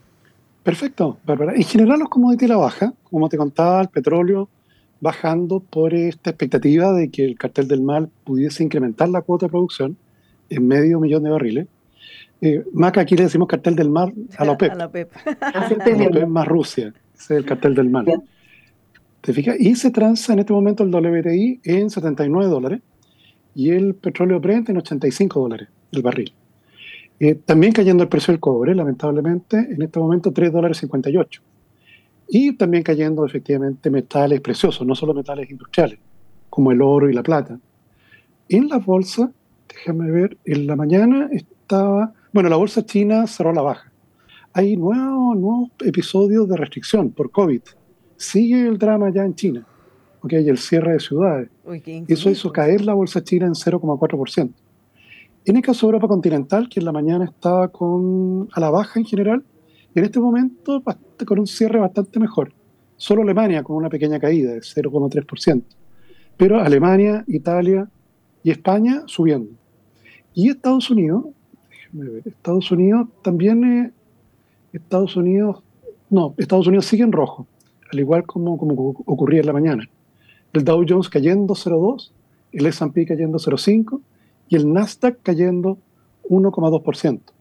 Perfecto, Bárbara. En general los commodities la baja, como te contaba, el petróleo bajando por esta expectativa de que el cartel del mal pudiese incrementar la cuota de producción en medio millón de barriles. Eh, Maca, aquí le decimos cartel del mar a la OPEP. A la OPEP. a la OPEP más Rusia, ese es el cartel del mal. ¿Te fijas? Y se transa en este momento el WTI en 79 dólares y el petróleo Brent en 85 dólares el barril. Eh, también cayendo el precio del cobre, lamentablemente, en este momento 3 dólares 58. Y también cayendo efectivamente metales preciosos, no solo metales industriales, como el oro y la plata. En la bolsa, déjame ver, en la mañana estaba, bueno, la bolsa china cerró la baja. Hay nuevos, nuevos episodios de restricción por COVID. Sigue el drama ya en China, porque hay el cierre de ciudades. Eso hizo caer la bolsa china en 0,4%. En el caso de Europa continental, que en la mañana estaba con, a la baja en general, en este momento con un cierre bastante mejor. Solo Alemania con una pequeña caída de 0,3%. Pero Alemania, Italia y España subiendo. Y Estados Unidos, déjenme ver, Estados Unidos también, eh, Estados Unidos, no, Estados Unidos sigue en rojo, al igual como, como ocurría en la mañana. El Dow Jones cayendo 0,2, el S&P cayendo 0,5 y el Nasdaq cayendo 1,2%.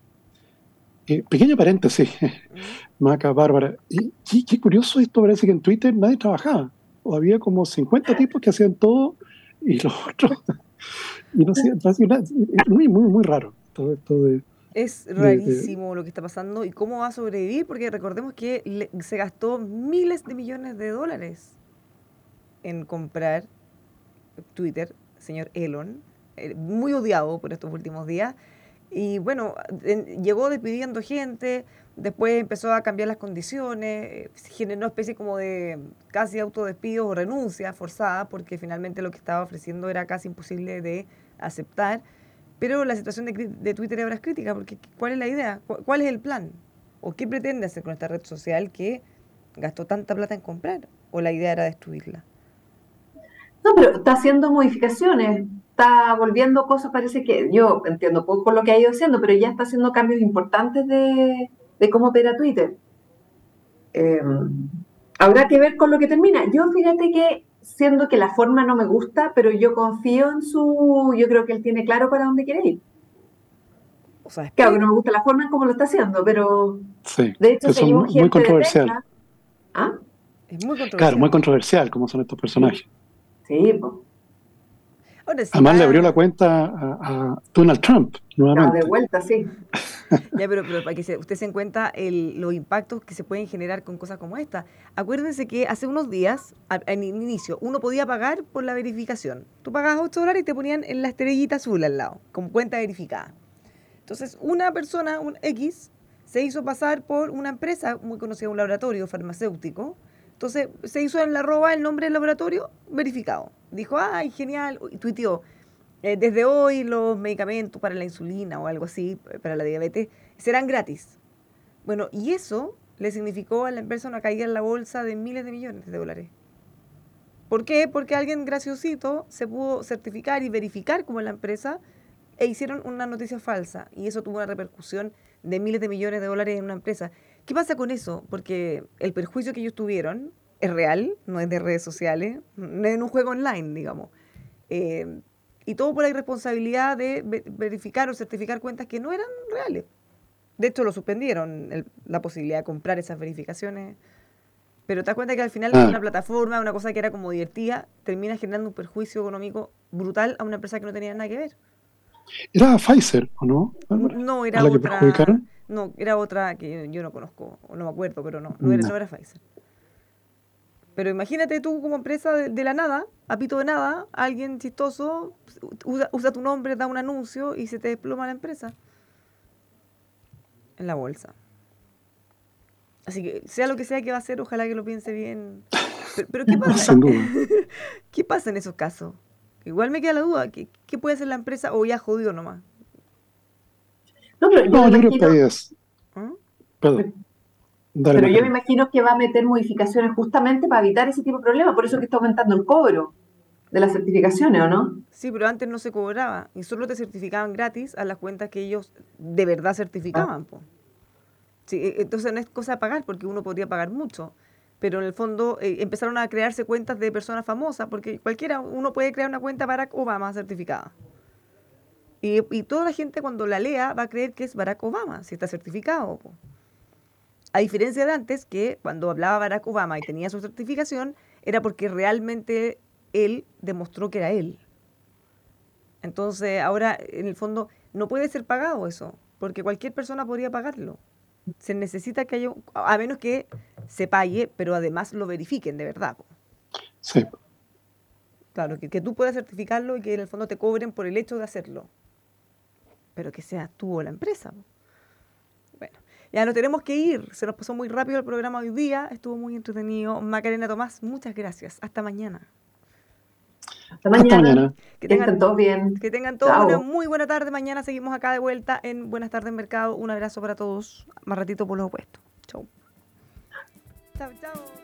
Eh, pequeño paréntesis, Maca, Bárbara. Y, qué curioso esto, parece que en Twitter nadie trabajaba. O había como 50 tipos que hacían todo y los otros. y no hacían muy, muy, muy raro todo esto de. Es rarísimo lo que está pasando y cómo va a sobrevivir, porque recordemos que se gastó miles de millones de dólares en comprar Twitter, señor Elon, eh, muy odiado por estos últimos días. Y bueno, llegó despidiendo gente, después empezó a cambiar las condiciones, eh, generó una especie como de casi autodespido o renuncia forzada, porque finalmente lo que estaba ofreciendo era casi imposible de aceptar. Pero la situación de, de Twitter ahora es crítica, porque ¿cuál es la idea? ¿Cuál es el plan? ¿O qué pretende hacer con esta red social que gastó tanta plata en comprar? ¿O la idea era destruirla? No, pero está haciendo modificaciones está volviendo cosas, parece que yo entiendo poco lo que ha ido haciendo, pero ya está haciendo cambios importantes de, cómo opera Twitter. Em, habrá que ver con lo que termina. Yo fíjate que, siendo que la forma no me gusta, pero yo confío en su, yo creo que él tiene claro para dónde quiere ir. O sea, claro que no me gusta la forma en cómo lo está haciendo, pero sí, de hecho es muy, controversial. ¿Ah? Es muy controversial. Claro, muy controversial como son estos personajes. Sí, pues. Además le abrió la cuenta a, Donald Trump nuevamente. de vuelta, sí. ya, pero, para que usted se en cuenta el, los impactos que se pueden generar con cosas como esta. Acuérdense que hace unos días, en inicio, uno podía pagar por la verificación. Tú pagabas 8 dólares y te ponían en la estrellita azul al lado, como cuenta verificada. Entonces, una persona, un X, se hizo pasar por una empresa muy conocida, un laboratorio farmacéutico. Entonces, se hizo en la arroba el nombre del laboratorio verificado dijo, ay, genial, y tuiteó, eh, desde hoy los medicamentos para la insulina o algo así, para la diabetes, serán gratis. Bueno, y eso le significó a la empresa una caída en la bolsa de miles de millones de dólares. ¿Por qué? Porque alguien graciosito se pudo certificar y verificar como la empresa e hicieron una noticia falsa y eso tuvo una repercusión de miles de millones de dólares en una empresa. ¿Qué pasa con eso? Porque el perjuicio que ellos tuvieron es real, no es de redes sociales, no es en un juego online, digamos. Eh, y todo por la irresponsabilidad de verificar o certificar cuentas que no eran reales. De hecho, lo suspendieron, la posibilidad de comprar esas verificaciones. Pero te das cuenta que al final ah. una plataforma, una cosa que era como divertida, termina generando un perjuicio económico brutal a una empresa que no tenía nada que ver. ¿Era Pfizer o no? No, era otra. No, era otra que yo no conozco, o no me acuerdo, pero no, no, era, no era Pfizer. Pero imagínate tú como empresa de, la nada, a pito de nada, alguien chistoso usa, tu nombre, da un anuncio y se te desploma la empresa en la bolsa. Así que sea lo que sea que va a hacer, ojalá que lo piense bien. Pero, ¿qué pasa? ¿Qué pasa en esos casos? Igual me queda la duda, ¿qué, qué puede hacer la empresa o ya jodido nomás? No, pero yo, No, yo creo imagino- que es. ¿Ah? Perdón. Dale, pero yo me imagino que va a meter modificaciones justamente para evitar ese tipo de problemas, por eso que está aumentando el cobro de las certificaciones, ¿o no? Sí, pero antes no se cobraba y solo te certificaban gratis a las cuentas que ellos de verdad certificaban. po. Sí, e- entonces no es cosa de pagar porque uno podría pagar mucho, pero en el fondo eh, empezaron a crearse cuentas de personas famosas porque cualquiera, uno puede crear una cuenta Barack Obama certificada. Y, y toda la gente cuando la lea va a creer que es Barack Obama, si está certificado. po. A diferencia de antes, que cuando hablaba Barack Obama y tenía su certificación, era porque realmente él demostró que era él. Entonces, ahora, en el fondo, no puede ser pagado eso, porque cualquier persona podría pagarlo. Se necesita que haya, un- a menos que se pague, pero además lo verifiquen de verdad. po. Sí. Claro, que, que tú puedas certificarlo y que en el fondo te cobren por el hecho de hacerlo. Pero que seas tú o la empresa. Bueno, ya nos tenemos que ir. Se nos pasó muy rápido el programa hoy día. Estuvo muy entretenido. Macarena Tomás, muchas gracias. Hasta mañana. Hasta mañana. mañana. Que tengan, estén todos bien. que tengan todos una muy buena tarde. Mañana seguimos acá de vuelta en Buenas tardes Mercado. Un abrazo para todos. Más ratito por los opuestos. Chau. Chao, chao.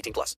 18 plus.